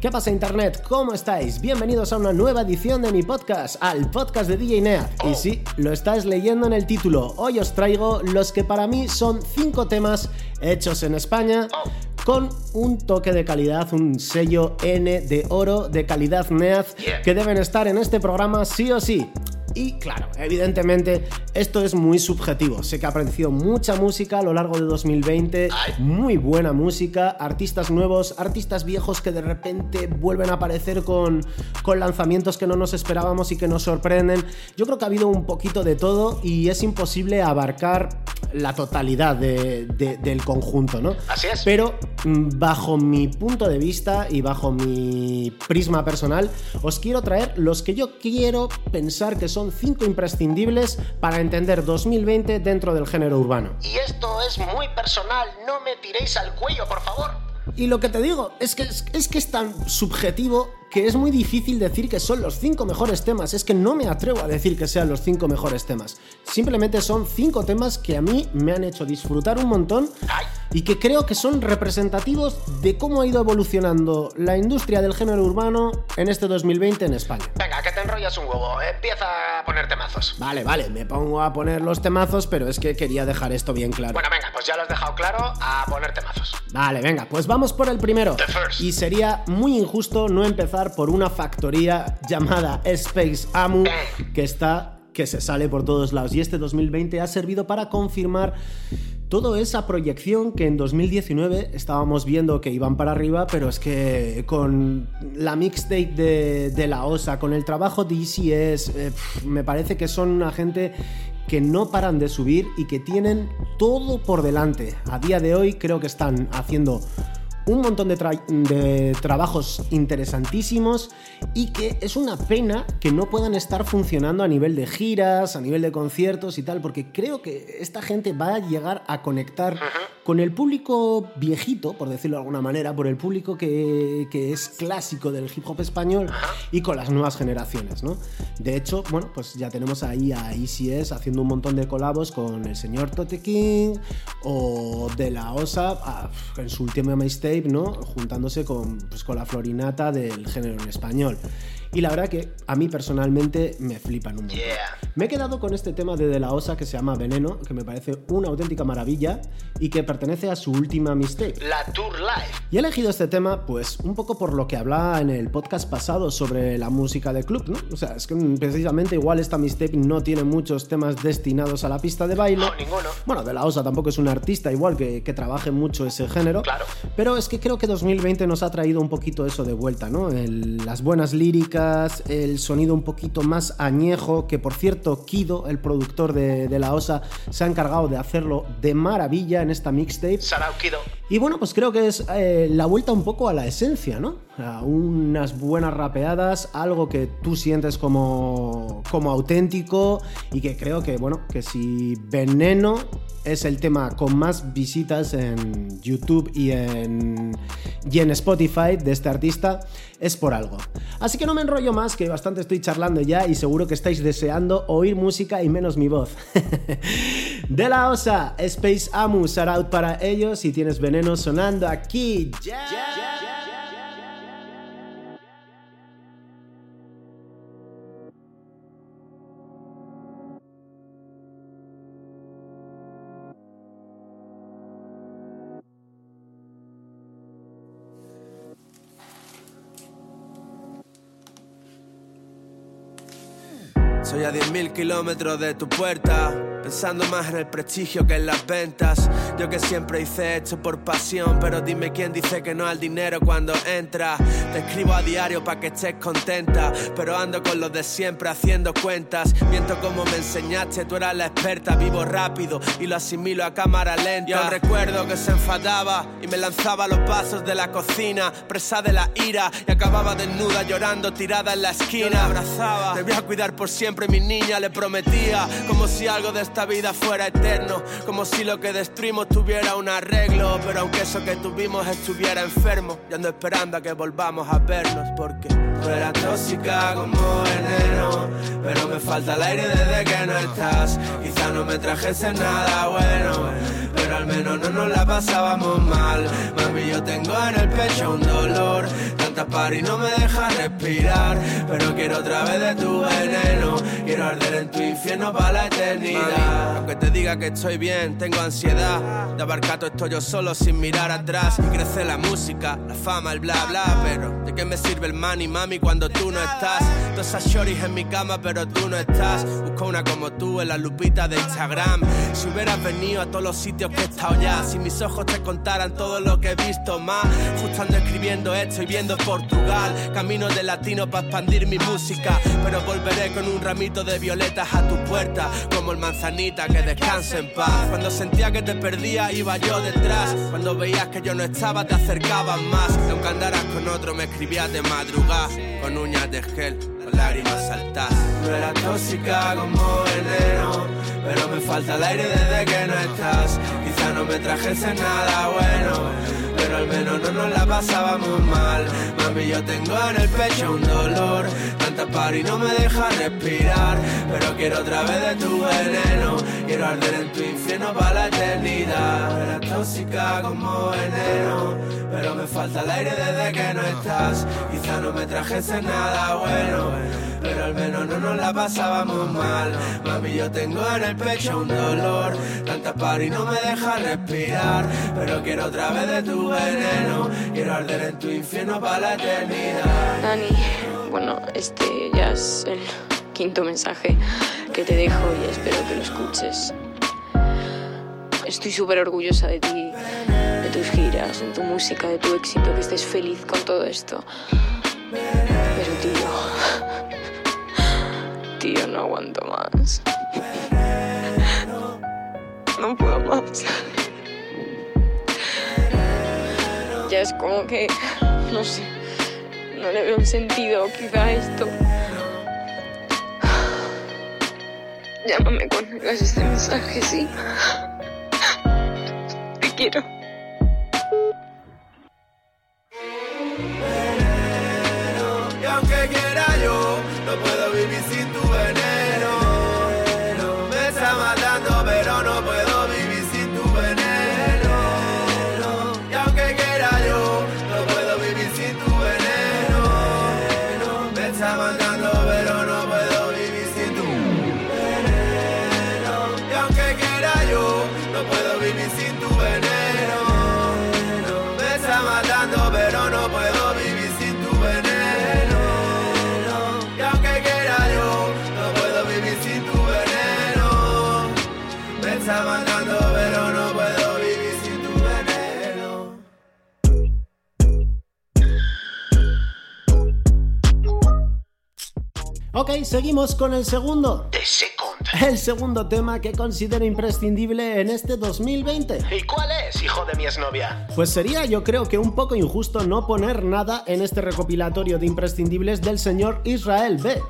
¿Qué pasa Internet? ¿Cómo estáis? Bienvenidos a una nueva edición de mi podcast, al podcast de DJ Nea. Y sí, lo estás leyendo en el título. Hoy os traigo los que para mí son 5 temas hechos en España con un toque de calidad, un sello N de oro de calidad NEAZ que deben estar en este programa sí o sí. Y claro, evidentemente esto es muy subjetivo. Sé que ha aparecido mucha música a lo largo de 2020, muy buena música, artistas nuevos, artistas viejos que de repente vuelven a aparecer con, con lanzamientos que no nos esperábamos y que nos sorprenden. Yo creo que ha habido un poquito de todo y es imposible abarcar la totalidad del conjunto, ¿no? Así es. Pero mm, bajo mi punto de vista y bajo mi prisma personal, os quiero traer los que yo quiero pensar que son 5 imprescindibles para entender 2020 dentro del género urbano. Y esto es muy personal, no me tiréis al cuello, por favor. Y lo que te digo es que es, que es tan subjetivo que es muy difícil decir que son los cinco mejores temas. Es que no me atrevo a decir que sean los cinco mejores temas. Simplemente son cinco temas que a mí me han hecho disfrutar un montón y que creo que son representativos de cómo ha ido evolucionando la industria del género urbano en este 2020 en España. Venga, que te enrollas un huevo. Empieza a poner temazos. Vale, vale, me pongo a poner los temazos, pero es que quería dejar esto bien claro. Bueno, venga, pues ya lo has dejado claro a poner temazos. Vale, venga, pues vamos por el primero. Y sería muy injusto no empezar por una factoría llamada Space Amu que está que se sale por todos lados y este 2020 ha servido para confirmar toda esa proyección que en 2019 estábamos viendo que iban para arriba, pero es que con la mixtape de, la OSA, con el trabajo de ECS, eh, me parece que son una gente que no paran de subir y que tienen todo por delante. A día de hoy creo que están haciendo un montón de, trabajos interesantísimos y que es una pena que no puedan estar funcionando a nivel de giras, a nivel de conciertos y tal, porque creo que esta gente va a llegar a conectar con el público viejito, por decirlo de alguna manera, por el público que, es clásico del hip hop español y con las nuevas generaciones, ¿no? De hecho, bueno, pues ya tenemos ahí a ECS haciendo un montón de colabos con el señor Tote King o de la OSA en su última mixtape ¿no? Juntándose con, pues, con la florinata del género en español. Y la verdad que a mí personalmente me flipan un montón. Me he quedado con este tema de De La Osa que se llama Veneno, que me parece una auténtica maravilla y que pertenece a su última mistake. La Tour Live. Y he elegido este tema, pues, un poco por lo que hablaba en el podcast pasado sobre la música de club, ¿no? O sea, es que precisamente igual esta mistake no tiene muchos temas destinados a la pista de baile. No, ninguno. Bueno, De La Osa tampoco es un artista igual que, que trabaje mucho ese género. Claro. Pero es que creo que 2020 nos ha traído un poquito eso de vuelta, ¿no? las buenas líricas el sonido un poquito más añejo, que por cierto Kido, el productor de, La Osa, se ha encargado de hacerlo de maravilla en esta mixtape. Kido. Y bueno, pues creo que es eh, la vuelta un poco a la esencia, ¿no? A unas buenas rapeadas, algo que tú sientes como, como auténtico y que creo que, bueno, que si Veneno es el tema con más visitas en YouTube y en, y en Spotify de este artista, es por algo. Así que no me enrollo más, que bastante estoy charlando ya y seguro que estáis deseando oír música y menos mi voz. de la OSA, Space Amu, out para ellos y tienes veneno sonando aquí. Soy a 10.000 kilómetros de tu puerta, pensando más en el prestigio que en las ventas. Yo que siempre hice esto por pasión, pero dime quién dice que no al dinero cuando entra. Te escribo a diario para que estés contenta, pero ando con los de siempre haciendo cuentas. Miento como me enseñaste, tú eras la experta, vivo rápido y lo asimilo a cámara lenta. Yo recuerdo que se enfadaba y me lanzaba a los pasos de la cocina, presa de la ira y acababa desnuda llorando tirada en la esquina. abrazaba, te voy a cuidar por siempre mi niña, le prometía, como si algo de esta vida fuera eterno, como si lo que destruimos tuviera un arreglo, pero aunque eso que tuvimos estuviera enfermo, yo ando esperando a que volvamos a vernos, porque tú eras tóxica como veneno, pero me falta el aire desde que no estás, quizá no me trajese nada bueno, pero al menos no nos la pasábamos mal, mami yo tengo en el pecho un dolor, tanta par y no me deja respirar, pero quiero otra vez de tu veneno, quiero arder en tu infierno para la eternidad. Aunque te diga que estoy bien, tengo ansiedad de abarcar todo esto yo solo sin mirar atrás. Y crece la música, la fama, el bla bla, pero ¿de qué me sirve el money, mami, cuando tú no estás? Todas esas shorties en mi cama, pero tú no estás. Busco una como tú en la lupita de Instagram. Si hubieras venido a todos los sitios que he estado ya, si mis ojos te contaran todo lo que he visto más. Justo ando escribiendo esto y viendo Portugal. Camino de latino para expandir mi música, pero volveré con un ramito de violetas a tu puerta, como el que descanse en paz. Cuando sentía que te perdía, iba yo detrás. Cuando veías que yo no estaba, te acercabas más. Y aunque andaras con otro, me escribías de madrugada, con uñas de gel, con lágrimas saltas. No era tóxica como veneno, pero me falta el aire desde que no estás. Quizá no me trajese nada bueno pero al menos no nos la pasábamos mal. Mami, yo tengo en el pecho un dolor, tanta par y no me deja respirar. Pero quiero otra vez de tu veneno, quiero arder en tu infierno para la eternidad. Eres tóxica como veneno, pero me falta el aire desde que no estás. Quizá no me trajese nada bueno pero al menos no nos la pasábamos mal. Mami, yo tengo en el pecho un dolor, tanta y no me deja respirar, pero quiero otra vez de tu veneno, quiero arder en tu infierno para la eternidad. Dani, bueno, este ya es el quinto mensaje que te dejo y espero que lo escuches. Estoy súper orgullosa de ti, de tus giras, de tu música, de tu éxito, que estés feliz con todo esto. Aguanto más. No puedo más. Ya es como que, no sé, no le veo un sentido quizá esto. Llámame cuando hagas este mensaje, sí. Te quiero. Ok, seguimos con el segundo. The Second. El segundo tema que considero imprescindible en este 2020. ¿Y cuál es, hijo de mi exnovia? Pues sería yo creo que un poco injusto no poner nada en este recopilatorio de imprescindibles del señor Israel B.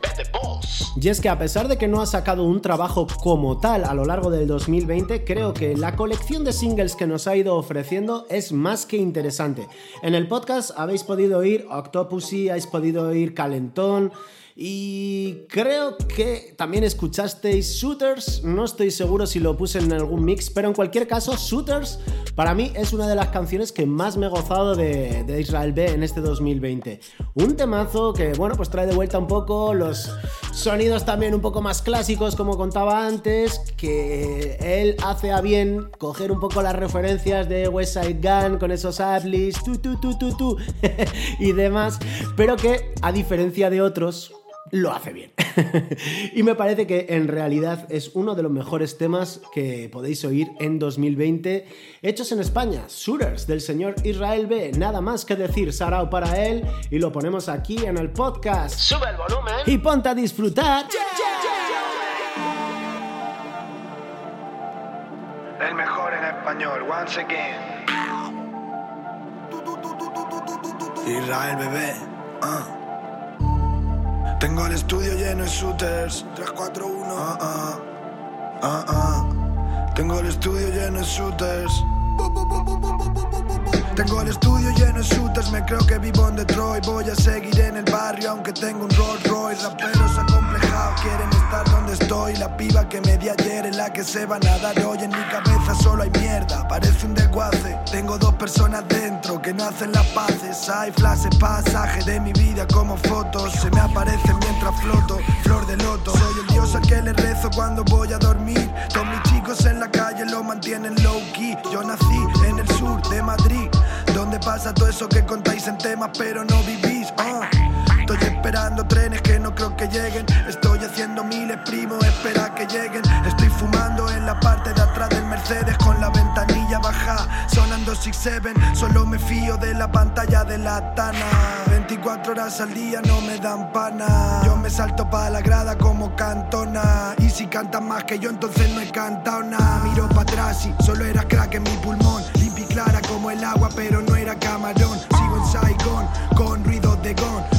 Y es que a pesar de que no ha sacado un trabajo como tal a lo largo del 2020, creo que la colección de singles que nos ha ido ofreciendo es más que interesante. En el podcast habéis podido oír Octopussy, habéis podido oír Calentón. Y creo que también escuchasteis Shooters, no estoy seguro si lo puse en algún mix, pero en cualquier caso, Shooters para mí es una de las canciones que más me he gozado de, Israel B en este 2020. Un temazo que, bueno, pues trae de vuelta un poco los sonidos también un poco más clásicos, como contaba antes, que él hace a bien coger un poco las referencias de West Side Gun con esos adlibs, tu, tu, tu, tu, tu, y demás, pero que a diferencia de otros, lo hace bien. y me parece que en realidad es uno de los mejores temas que podéis oír en 2020, hechos en España, Shooters del señor Israel B. Nada más que decir Sarao para él y lo ponemos aquí en el podcast. Sube el volumen. Y ponte a disfrutar. El mejor en español, once again. Israel bebé. ah. Tengo el estudio lleno de shooters. 341. Ah, ah. Ah, ah. Tengo el estudio lleno de shooters. Tengo el estudio lleno de shooters, me creo que vivo en Detroit. Voy a seguir en el barrio aunque tengo un Rolls Royce. Raperos acomplejados quieren estar donde estoy. La piba que me di ayer es la que se va a nadar hoy. En mi cabeza solo hay mierda, parece un desguace. Tengo personas dentro que no hacen las paces. Hay flashes, pasajes de mi vida como fotos. Se me aparecen mientras floto, flor de loto. Soy el dios al que le rezo cuando voy a dormir. Todos mis chicos en la calle lo mantienen low key. Yo nací en el sur de Madrid. ¿Dónde pasa todo eso que contáis en temas pero no vivís? Ah. Estoy esperando trenes que no creo que lleguen. Estoy haciendo miles, primo, espera que lleguen. En la parte de atrás del Mercedes con la ventanilla baja. Sonando 6-7, solo me fío de la pantalla de la Tana. 24 horas al día no me dan pana. Yo me salto para la grada como cantona. Y si cantan más que yo, entonces no he cantado nada. Miro para atrás y solo era crack en mi pulmón. Limpia y clara como el agua, pero no era camarón. Sigo en Saigon con ruido de gon.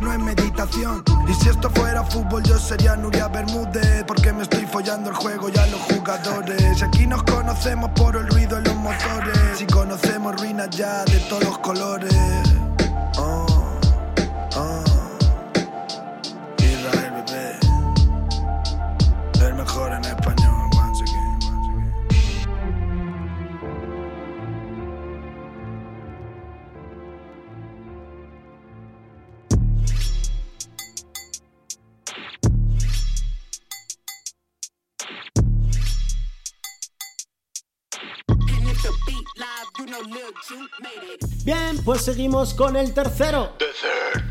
No es meditación. Y si esto fuera fútbol, yo sería Nuria Bermúdez. Porque me estoy follando el juego y a los jugadores. Aquí nos conocemos por el ruido en los motores. Si conocemos ruinas ya de todos los colores. Bien, pues seguimos con el tercero.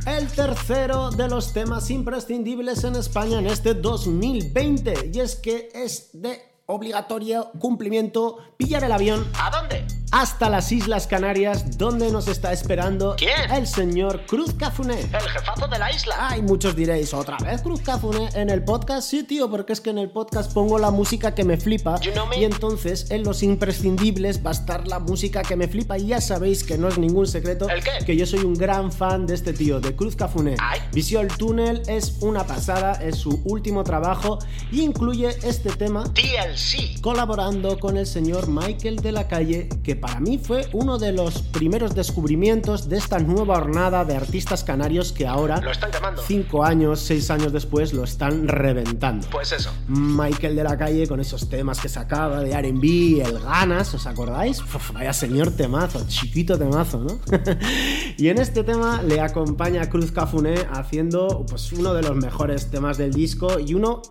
El tercero de los temas imprescindibles en España en este 2020. Y es que es de obligatorio cumplimiento pillar el avión ¿A dónde? Hasta las Islas Canarias, donde nos está esperando ¿Quién? el señor Cruz Cafuné. El jefazo de la isla. Ay, muchos diréis, ¿otra vez Cruz Cafuné en el podcast? Sí, tío, porque es que en el podcast pongo la música que me flipa. You know me. Y entonces en los imprescindibles va a estar la música que me flipa. Y ya sabéis que no es ningún secreto ¿El qué? que yo soy un gran fan de este tío, de Cruz Cafuné. Visual Tunnel es una pasada, es su último trabajo y incluye este tema TLC. colaborando con el señor Michael de la Calle, que para mí fue uno de los primeros descubrimientos de esta nueva hornada de artistas canarios que ahora, Lo están llamando. cinco años, seis años después, lo están reventando. Pues eso. Michael de la Calle con esos temas que sacaba de RB, el Ganas, ¿os acordáis? Uf, vaya señor temazo, chiquito temazo, ¿no? y en este tema le acompaña Cruz Cafuné haciendo pues, uno de los mejores temas del disco y uno,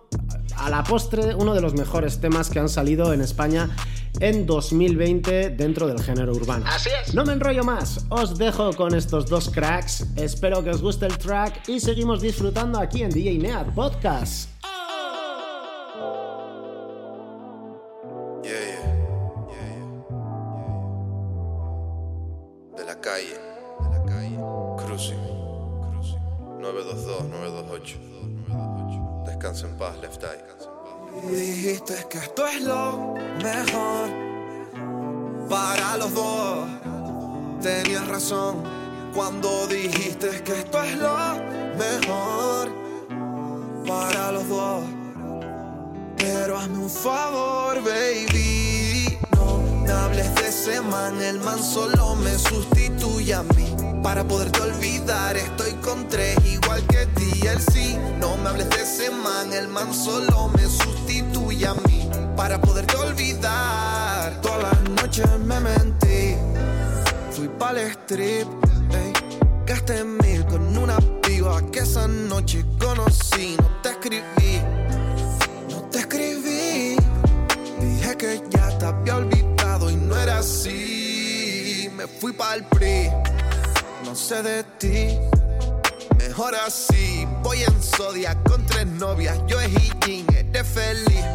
a la postre, uno de los mejores temas que han salido en España en 2020 dentro del género urbano. Así es. No me enrollo más, os dejo con estos dos cracks, espero que os guste el track y seguimos disfrutando aquí en DJ Neat Podcast. Cuando dijiste que esto es lo mejor para los dos. Pero hazme un favor, baby. No me hables de ese man, el man solo me sustituye a mí. Para poderte olvidar, estoy con tres igual que ti. Él sí, no me hables de ese man, el man solo me sustituye a mí. Para poderte olvidar, todas las noches me mentí. Fui pa'l strip, ey. Gasté mil con una piba que esa noche conocí. No te escribí, no te escribí. Dije que ya te había olvidado y no era así. Me fui pa'l PRI, no sé de ti. Mejor así, voy en Zodia con tres novias. Yo es Hijin, eres feliz.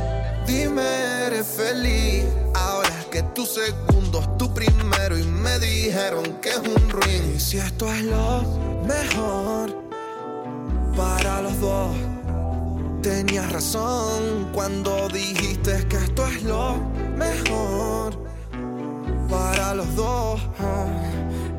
Dime, eres feliz. Ahora que tu segundo es tu primero y me dijeron que es un ruin. Y si esto es lo mejor para los dos. Tenías razón cuando dijiste que esto es lo mejor para los dos.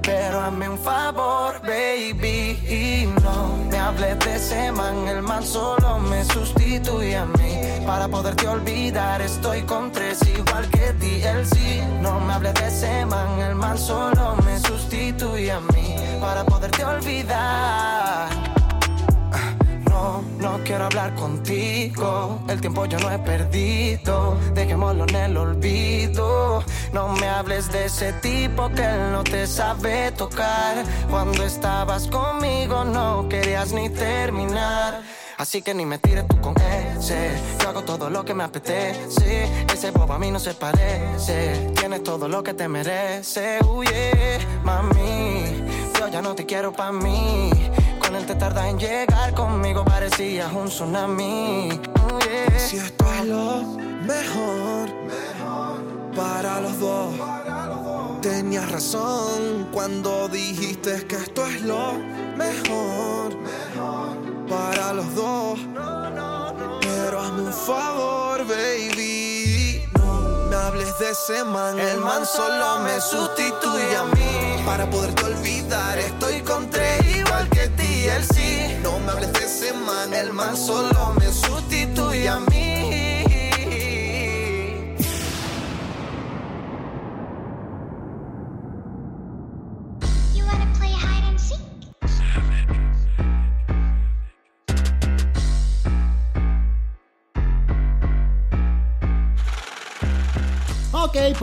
Pero hazme un favor, baby, y no me hables de ese man, el man solo me sustituye sustituye a mí. Para poderte olvidar, estoy con tres igual que ti. El sí, no me hables de ese man, el man solo me sustituye a mí. Para poderte olvidar. No, no quiero hablar contigo. El tiempo yo no he perdido. Dejémoslo en el olvido. No me hables de ese tipo que no te sabe tocar. Cuando estabas conmigo no querías ni terminar. Así que ni me tires tú con ese. Yo hago todo lo que me apetece. Ese bobo a mí no se parece. Tienes todo lo que te merece. Huye, mami. Yo ya no te quiero pa' mí. Con él te tarda en llegar. Conmigo parecías un tsunami. Si esto es lo mejor, para los dos. Tenías razón cuando dijiste que esto es lo mejor para los dos. Pero hazme un favor, baby. No me hables de ese man. El man solo me sustituye a mí. Para poderte olvidar,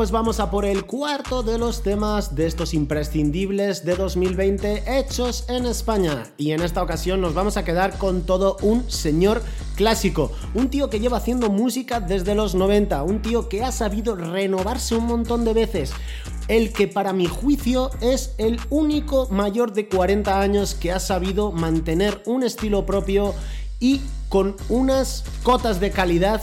pues vamos a por el cuarto de los temas de estos imprescindibles de 2020 hechos en España. Y en esta ocasión nos vamos a quedar con todo un señor clásico. Un tío que lleva haciendo música desde los 90. Un tío que ha sabido renovarse un montón de veces. El que para mi juicio es el único mayor de 40 años que ha sabido mantener un estilo propio y con unas cotas de calidad...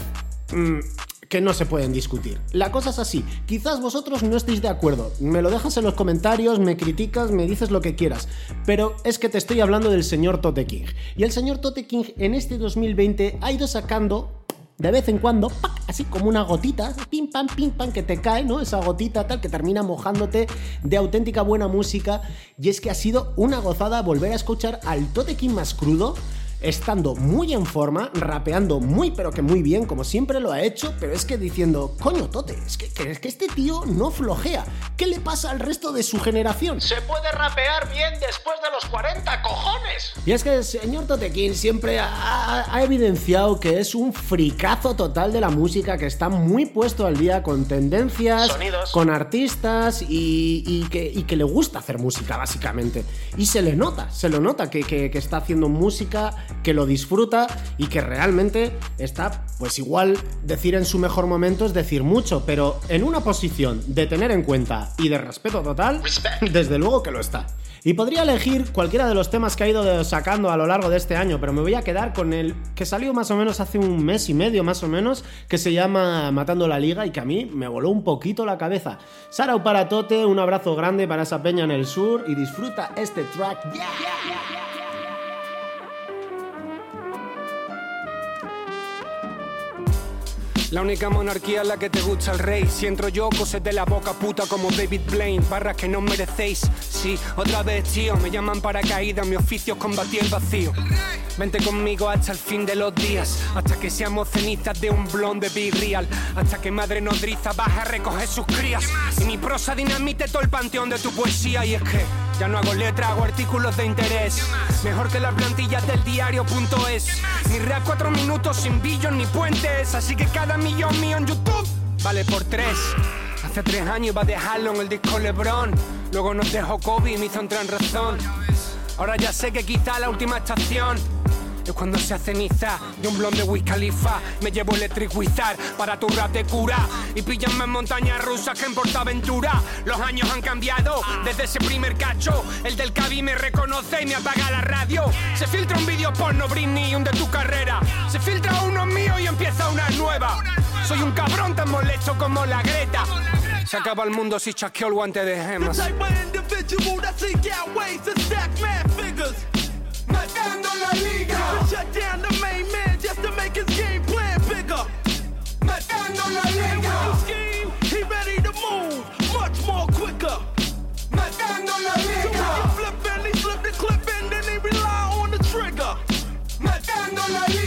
Mmm, que no se pueden discutir. La cosa es así, quizás vosotros no estéis de acuerdo, me lo dejas en los comentarios, me criticas, me dices lo que quieras, pero es que te estoy hablando del señor Tote King. Y el señor Tote King en este 2020 ha ido sacando de vez en cuando, así como una gotita, pim pam, pim pam, que te cae, ¿no? Esa gotita tal que termina mojándote de auténtica buena música. Y es que ha sido una gozada volver a escuchar al Tote más crudo estando muy en forma, rapeando muy pero que muy bien, como siempre lo ha hecho, pero es que diciendo, coño Tote, es que, es que este tío no flojea. ¿Qué le pasa al resto de su generación? Se puede rapear bien después de los 40, cojones. Y es que el señor Tote King siempre ha, evidenciado que es un fricazo total de la música, que está muy puesto al día con tendencias, con artistas y, que, que, le gusta hacer música, básicamente. Y se le nota, se lo nota que, que está haciendo música que lo disfruta y que realmente está, pues igual decir en su mejor momento es decir mucho, pero en una posición de tener en cuenta y de respeto total, desde luego que lo está. Y podría elegir cualquiera de los temas que ha ido sacando a lo largo de este año, pero me voy a quedar con el que salió más o menos hace un mes y medio, más o menos, que se llama Matando la Liga y que a mí me voló un poquito la cabeza. Sarau para Tote, un abrazo grande para esa peña en el sur y disfruta este track. La única monarquía es la que te gusta el rey. Si entro yo, cosas de la boca puta como David Blaine. Barras que no merecéis. Sí, otra vez, tío. Me llaman para caída. Mi oficio es combatir el vacío. Vente conmigo hasta el fin de los días. Hasta que seamos cenizas de un blonde be real. Hasta que madre nodriza baja a recoger sus crías. Y mi prosa dinamite todo el panteón de tu poesía. Y es que ya no hago letras, hago artículos de interés. Mejor que las plantillas del diario.es. Mi rap cuatro minutos sin billos ni puentes. Así que cada millón mío en YouTube vale por tres. Hace tres años iba a dejarlo en el disco Lebron. Luego nos dejó Kobe y me hizo entrar en razón. Ahora ya sé que quizá la última estación es cuando se ceniza de un blonde Wiz Khalifa. Me llevo Electric Wizard para tu rap de cura. Y pillanme en montañas rusas que en Portaventura. Los años han cambiado desde ese primer cacho. El del Cabi me reconoce y me apaga la radio. Se filtra un vídeo porno Britney, un de tu carrera. Se filtra uno mío y empieza una nueva. Soy un cabrón tan molesto como la Greta. Se acaba el mundo si chasqueo el guante de gemas. Shut down the main man just to make his game plan bigger. Matando la liga. Scheme, he ready to move much more quicker. Matando la liga. So he flip and he slip the clip and then he rely on the trigger. Matando la liga.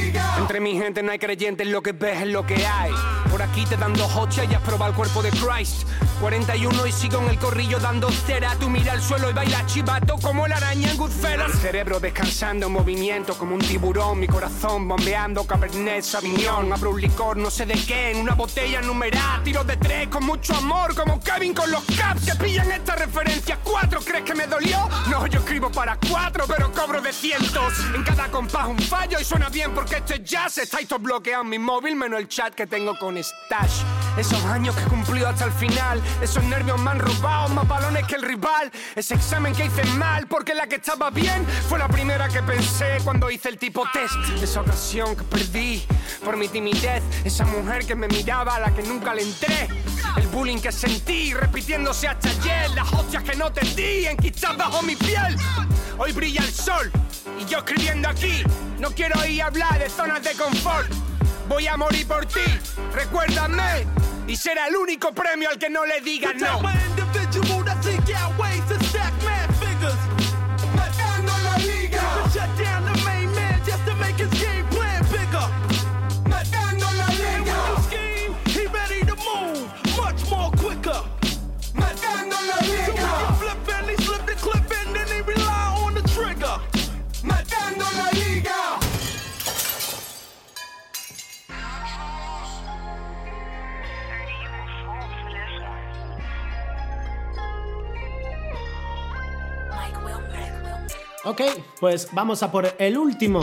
Entre mi gente no hay creyentes, lo que ves es lo que hay. Por aquí te dan dos y has probado el cuerpo de Christ. 41 y sigo en el corrillo dando cera. Tú mira al suelo y baila chivato como la araña en Goodfellas. El cerebro descansando en movimiento como un tiburón. Mi corazón bombeando Cabernet Sauvignon. Abro un licor, no sé de qué, en una botella numerada. Tiro de tres con mucho amor, como Kevin con los caps que pillan esta referencia. ¿Cuatro crees que me dolió? No, yo escribo para cuatro, pero cobro de cientos. En cada compás un fallo y suena bien porque esto es todos bloqueados en mi móvil, menos el chat que tengo con Stash. Esos años que cumplió hasta el final. Esos nervios me han robado más balones que el rival. Ese examen que hice mal porque la que estaba bien fue la primera que pensé cuando hice el tipo test. Esa ocasión que perdí por mi timidez. Esa mujer que me miraba la que nunca le entré. El bullying que sentí repitiéndose hasta ayer. Las hostias que no te di enquistadas bajo mi piel. Hoy brilla el sol y yo escribiendo aquí. No quiero ir hablar de zonas de confort. Voy a morir por ti, recuérdame. Y será el único premio al que no le digas no. Ok, pues vamos a por el último.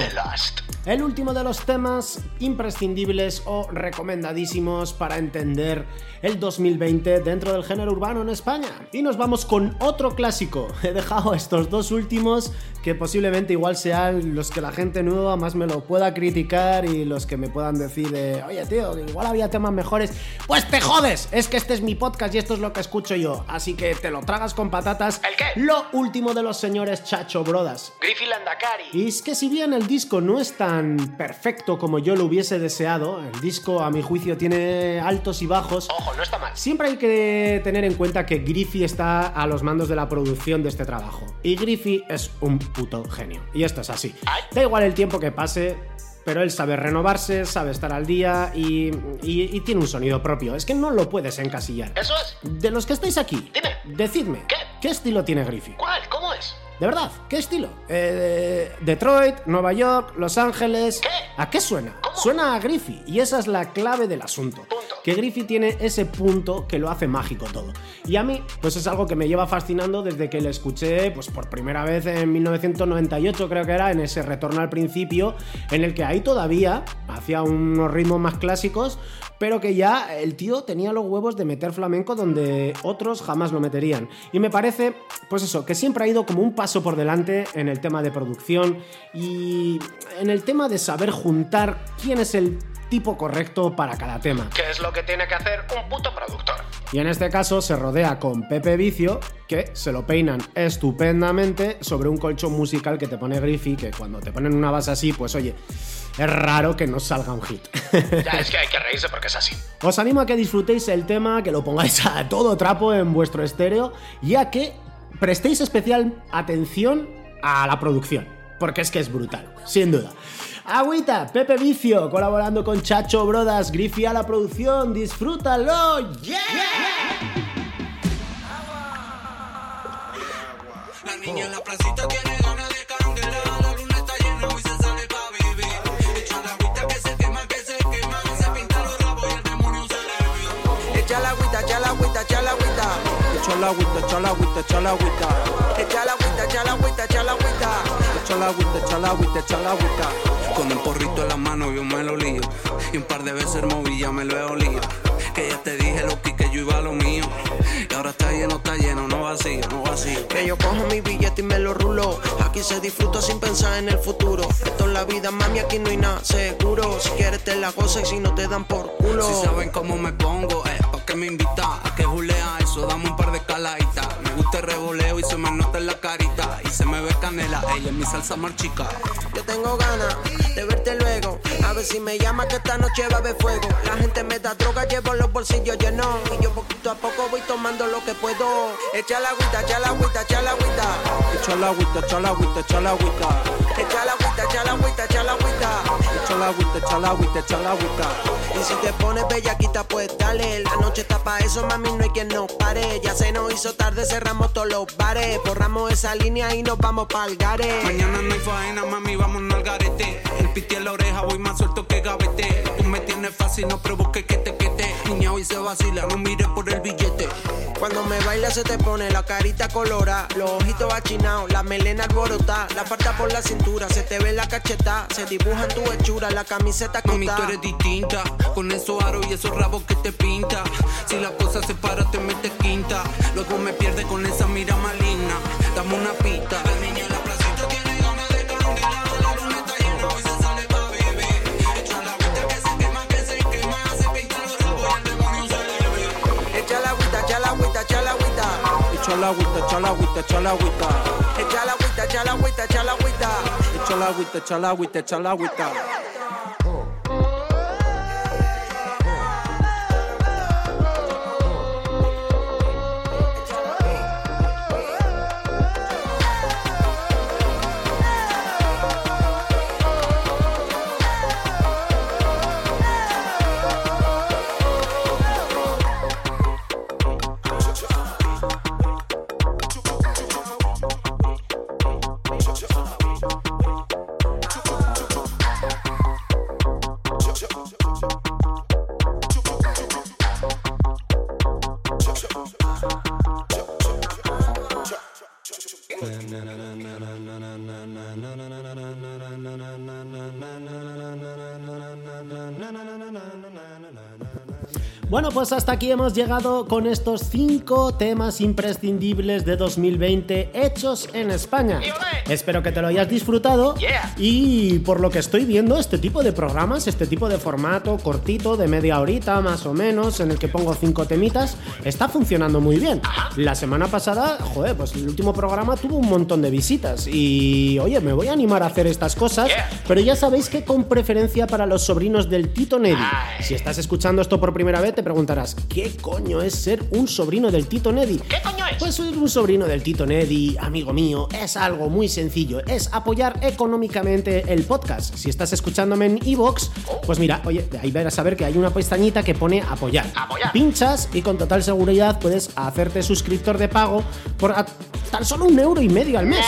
El último de los temas imprescindibles o recomendadísimos para entender el 2020 dentro del género urbano en España. Y nos vamos con otro clásico. He dejado estos dos últimos que posiblemente igual sean los que la gente nueva más me lo pueda criticar y los que me puedan decir, oye tío, igual había temas mejores. Pues te jodes, es que este es mi podcast y esto es lo que escucho yo. Así que te lo tragas con patatas. ¿El qué? Lo último de los señores Chacho Brodas. Griffy Landakari. Y es que si bien el disco no es tan perfecto como yo lo hubiese deseado. El disco, a mi juicio, tiene altos y bajos. Ojo, no está mal. Siempre hay que tener en cuenta que Griffey está a los mandos de la producción de este trabajo. Y Griffey es un puto genio. Y esto es así. Da igual el tiempo que pase, pero él sabe renovarse, sabe estar al día y, tiene un sonido propio. Es que no lo puedes encasillar. ¿Eso es? De los que estáis aquí, Dime. decidme, ¿Qué? ¿qué estilo tiene Griffey? ¿Cuál? ¿Cómo es? ¿De verdad? ¿Qué estilo? Eh, Detroit, Nueva York, Los Ángeles. ¿Qué? ¿A qué suena? ¿Cómo? Suena a Griffey y esa es la clave del asunto. Punto. Que Griffey tiene ese punto que lo hace mágico todo. Y a mí, pues es algo que me lleva fascinando desde que le escuché, pues por primera vez en 1998 creo que era, en ese retorno al principio, en el que ahí todavía hacía unos ritmos más clásicos, pero que ya el tío tenía los huevos de meter flamenco donde otros jamás lo meterían. Y me parece, pues eso, que siempre ha ido como un paso por delante en el tema de producción y en el tema de saber juntar quién es el tipo correcto para cada tema. ¿Qué es lo que tiene que hacer un puto productor? Y en este caso se rodea con Pepe Vicio, que se lo peinan estupendamente sobre un colchón musical que te pone Griffey, que cuando te ponen una base así, pues oye, es raro que no salga un hit. Ya es que hay que reírse porque es así. Os animo a que disfrutéis el tema, que lo pongáis a todo trapo en vuestro estéreo y a que prestéis especial atención a la producción, porque es que es brutal, sin duda. Agüita, Pepe Vicio, colaborando con Chacho Brodas, Griffy a la producción, disfrútalo, yeah. La niña en la placita tiene ganas de candela. La luna está llena y se sale pa' vivir. Echa la agüita que se quema, que se quema. Se pinta los rabos y el demonio se le vio. Echa la agüita, echa la agüita, echa la agüita. Echa la agüita, echa la agüita, echa la agüita. Echa la agüita, echa la agüita, echa la agüita. Echa la agüita, echa la agüita, echa la agüita. Con el porrito en la mano yo me lo lío. Y un par de veces moví ya me lo he olido. Que ya te dije lo que yo iba a lo mío. Y ahora está lleno, está lleno, no vacío, no vacío. Que yo cojo mi billete y me lo rulo. Aquí se disfruta sin pensar en el futuro. Esto es la vida, mami, aquí no hay nada seguro. Si quieres te la goza y si no te dan por culo. Si saben cómo me pongo, eh, pa' que me invita a que julea eso, dame un par de caladitas. Me gusta el revoleo y se me nota en la carita. Y se me ve canela, ella es mi salsa marchica. Yo tengo ganas de verte luego. A ver si me llama que esta noche va a haber fuego. La gente me da droga, llevo los bolsillos llenos. Y yo poquito a poco voy tomando lo que puedo. Echa la agüita, echa la agüita, echa la agüita. Echa la agüita, echa la agüita, echa la agüita. Echa la agüita, echa la agüita, echa la agüita. Echa la agüita, echa la agüita, echa la agüita. Y si te pones bellaquita, pues dale. La noche está pa' eso, mami, no hay quien nos pare. Ya se nos hizo tarde, cerramos todos los bares. Borramos esa línea y nos vamos pa'l gare. Mañana no hay faena, mami, vamos al garete. El piti en la oreja, voy más suelto que gavete. Tú me tienes fácil, no provoques que te quede. Hoy se vacila, no mires por el billete. Cuando me baila se te pone la carita colora, los ojitos achinados, la melena alborotada, la falta por la cintura, se te ve la cacheta, se dibuja en tu hechura, la camiseta Mami, tú eres distinta, con esos aros y esos rabos que te pinta. Si la cosa se para, te metes quinta. Luego me pierde con esa mira maligna. Dame una pista. Echa la agüita, echa la agüita, echa la agüita. Pues hasta aquí hemos llegado con estos cinco temas imprescindibles de 2020 hechos en España. Espero que te lo hayas disfrutado y por lo que estoy viendo, este tipo de programas, este tipo de formato cortito de media horita más o menos, en el que pongo cinco temitas, está funcionando muy bien. La semana pasada, joder, pues el último programa tuvo un montón de visitas y oye, me voy a animar a hacer estas cosas, pero ya sabéis que con preferencia para los sobrinos del Tito Neddy. Si estás escuchando esto por primera vez, te preguntarás, ¿qué coño es ser un sobrino del Tito Neddy? ¿Qué coño es? Pues ser un sobrino del Tito Neddy, amigo mío, es algo muy sencillo, es apoyar económicamente el podcast. Si estás escuchándome en Evox, pues mira, oye, ahí verás a ver que hay una pestañita que pone apoyar. Pinchas y con total seguridad puedes hacerte suscriptor de pago por tan solo un euro y medio al mes.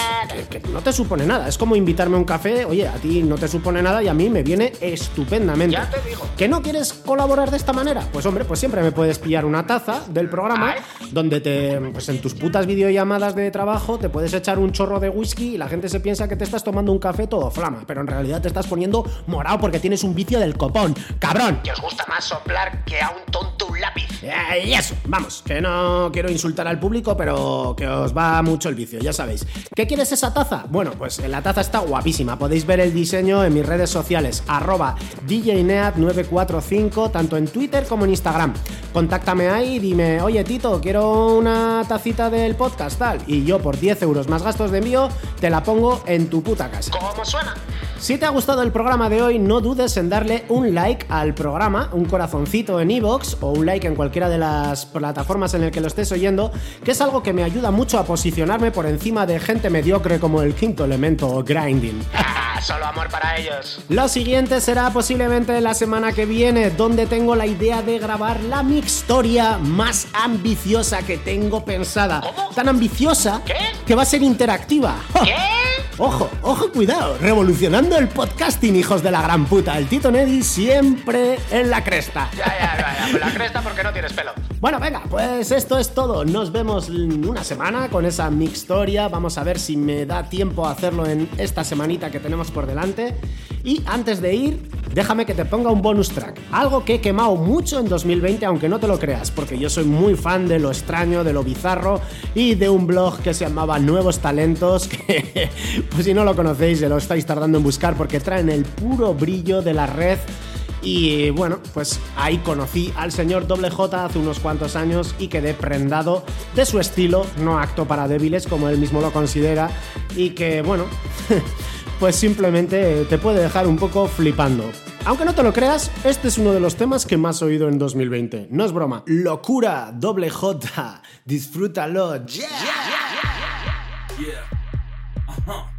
Que, que no te supone nada. Es como invitarme a un café, oye, a ti no te supone nada y a mí me viene estupendamente. Ya te digo. ¿Que no quieres colaborar de esta manera? Pues hombre, pues siempre me puedes pillar una taza del programa donde te, pues en tus putas videollamadas de trabajo te puedes echar un chorro de whisky y la gente se piensa que te estás tomando un café todo flama, pero en realidad te estás poniendo morado porque tienes un vicio del copón. ¡Cabrón! Que os gusta más soplar que a un tonto un lápiz. Eh, Y eso, vamos, que no quiero insultar al público, pero que os va mucho el vicio, ya sabéis. ¿Qué quieres esa taza? Bueno, pues la taza está guapísima. Podéis ver el diseño en mis redes sociales, arroba DJNeat945, tanto en Twitter como en Instagram. Contáctame ahí y dime, oye Tito, quiero una tacita del podcast, tal. Y yo por 10 euros más gastos de envío, te la pongo en tu puta casa. ¿Cómo suena? Si te ha gustado el programa de hoy, no dudes en darle un like al programa, un corazoncito en iVoox o un like en cualquiera de las plataformas en el que lo estés oyendo, que es algo que me ayuda mucho a posicionarme por encima de gente mediocre como el quinto elemento o grinding. Ah, solo amor para ellos. Lo siguiente será posiblemente la semana que viene, donde tengo la idea de grabar la mixtoria más ambiciosa que tengo pensada. Tan ambiciosa que va a ser interactiva. ¿Qué? Ojo, ojo, cuidado, revolucionando el podcasting, hijos de la gran puta. El Tito Neddy siempre en la cresta. Ya, ya, ya, ya. La cresta porque no tienes pelo. Bueno, venga, pues esto es todo. Nos vemos en una semana con esa mixtoria. Vamos a ver si me da tiempo a hacerlo en esta semanita que tenemos por delante. Y antes de ir, déjame que te ponga un bonus track. Algo que he quemado mucho en 2020, aunque no te lo creas, porque yo soy muy fan de lo extraño, de lo bizarro y de un blog que se llamaba Nuevos Talentos, que pues si no lo conocéis, se lo estáis tardando en buscar porque traen el puro brillo de la red. Y bueno, pues ahí conocí al señor Doble hace unos cuantos años y quedé prendado de su estilo, no acto para débiles como él mismo lo considera, y que bueno, pues simplemente te puede dejar un poco flipando. Aunque no te lo creas, este es uno de los temas que más he oído en 2020. No es broma. Locura, doble J, disfrútalo. Yeah. Yeah. Ajá.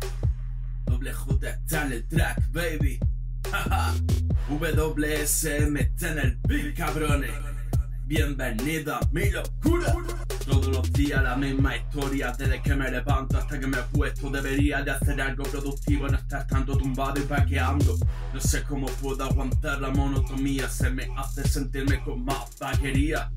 Doble J está en el track, baby. WSM está en el beat, cabrones. Bienvenido a mi locura. Todos los días la misma historia, desde que me levanto hasta que me acuesto. Debería de hacer algo productivo, no estar tanto tumbado y paqueando. No sé cómo puedo aguantar la monotonía, se me hace sentirme con más vaquería.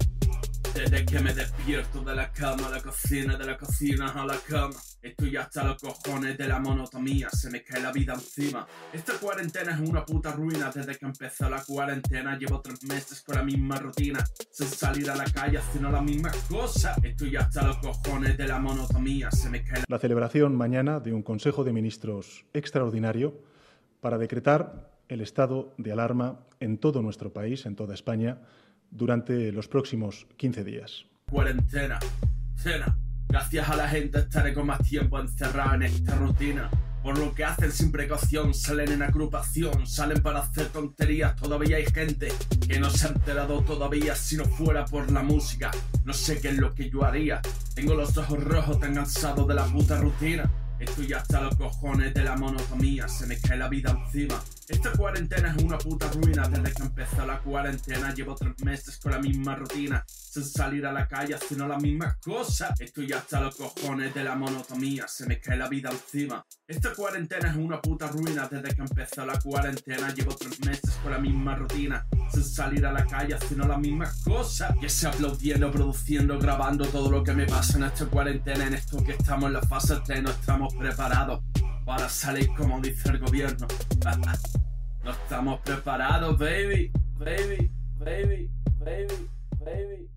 Desde que me despierto de la cama a la cocina, de la cocina a la cama. Estoy hasta los cojones de la monotonía, se me cae la vida encima. Esta cuarentena es una puta ruina. Desde que empezó la cuarentena, llevo tres meses con la misma rutina. Sin salir a la calle haciendo la misma cosa. Estoy hasta los cojones de la monotonía, se me cae la celebración mañana de un Consejo de Ministros extraordinario para decretar el estado de alarma en todo nuestro país, en toda España durante los próximos 15 días. Cuarentena, cena. Gracias a la gente estaré con más tiempo encerrado en esta rutina. Por lo que hacen sin precaución, salen en agrupación, salen para hacer tonterías. Todavía hay gente que no se ha enterado todavía si no fuera por la música. No sé qué es lo que yo haría. Tengo los ojos rojos tan cansados de la puta rutina. Estoy hasta los cojones de la monotonía, se me cae la vida encima. Esta cuarentena es una puta ruina desde que empezó la cuarentena. Llevo tres meses con la misma rutina, sin salir a la calle haciendo las mismas cosas. Estoy hasta los cojones de la monotonía, se me cae la vida encima. Esta cuarentena es una puta ruina desde que empezó la cuarentena. Llevo tres meses con la misma rutina, sin salir a la calle haciendo las mismas cosas. Que se aplaudiendo, produciendo, grabando todo lo que me pasa en esta cuarentena. En esto que estamos en la fase 3, no estamos preparados para salir como dice el gobierno. no estamos preparados, baby, baby, baby, baby, baby.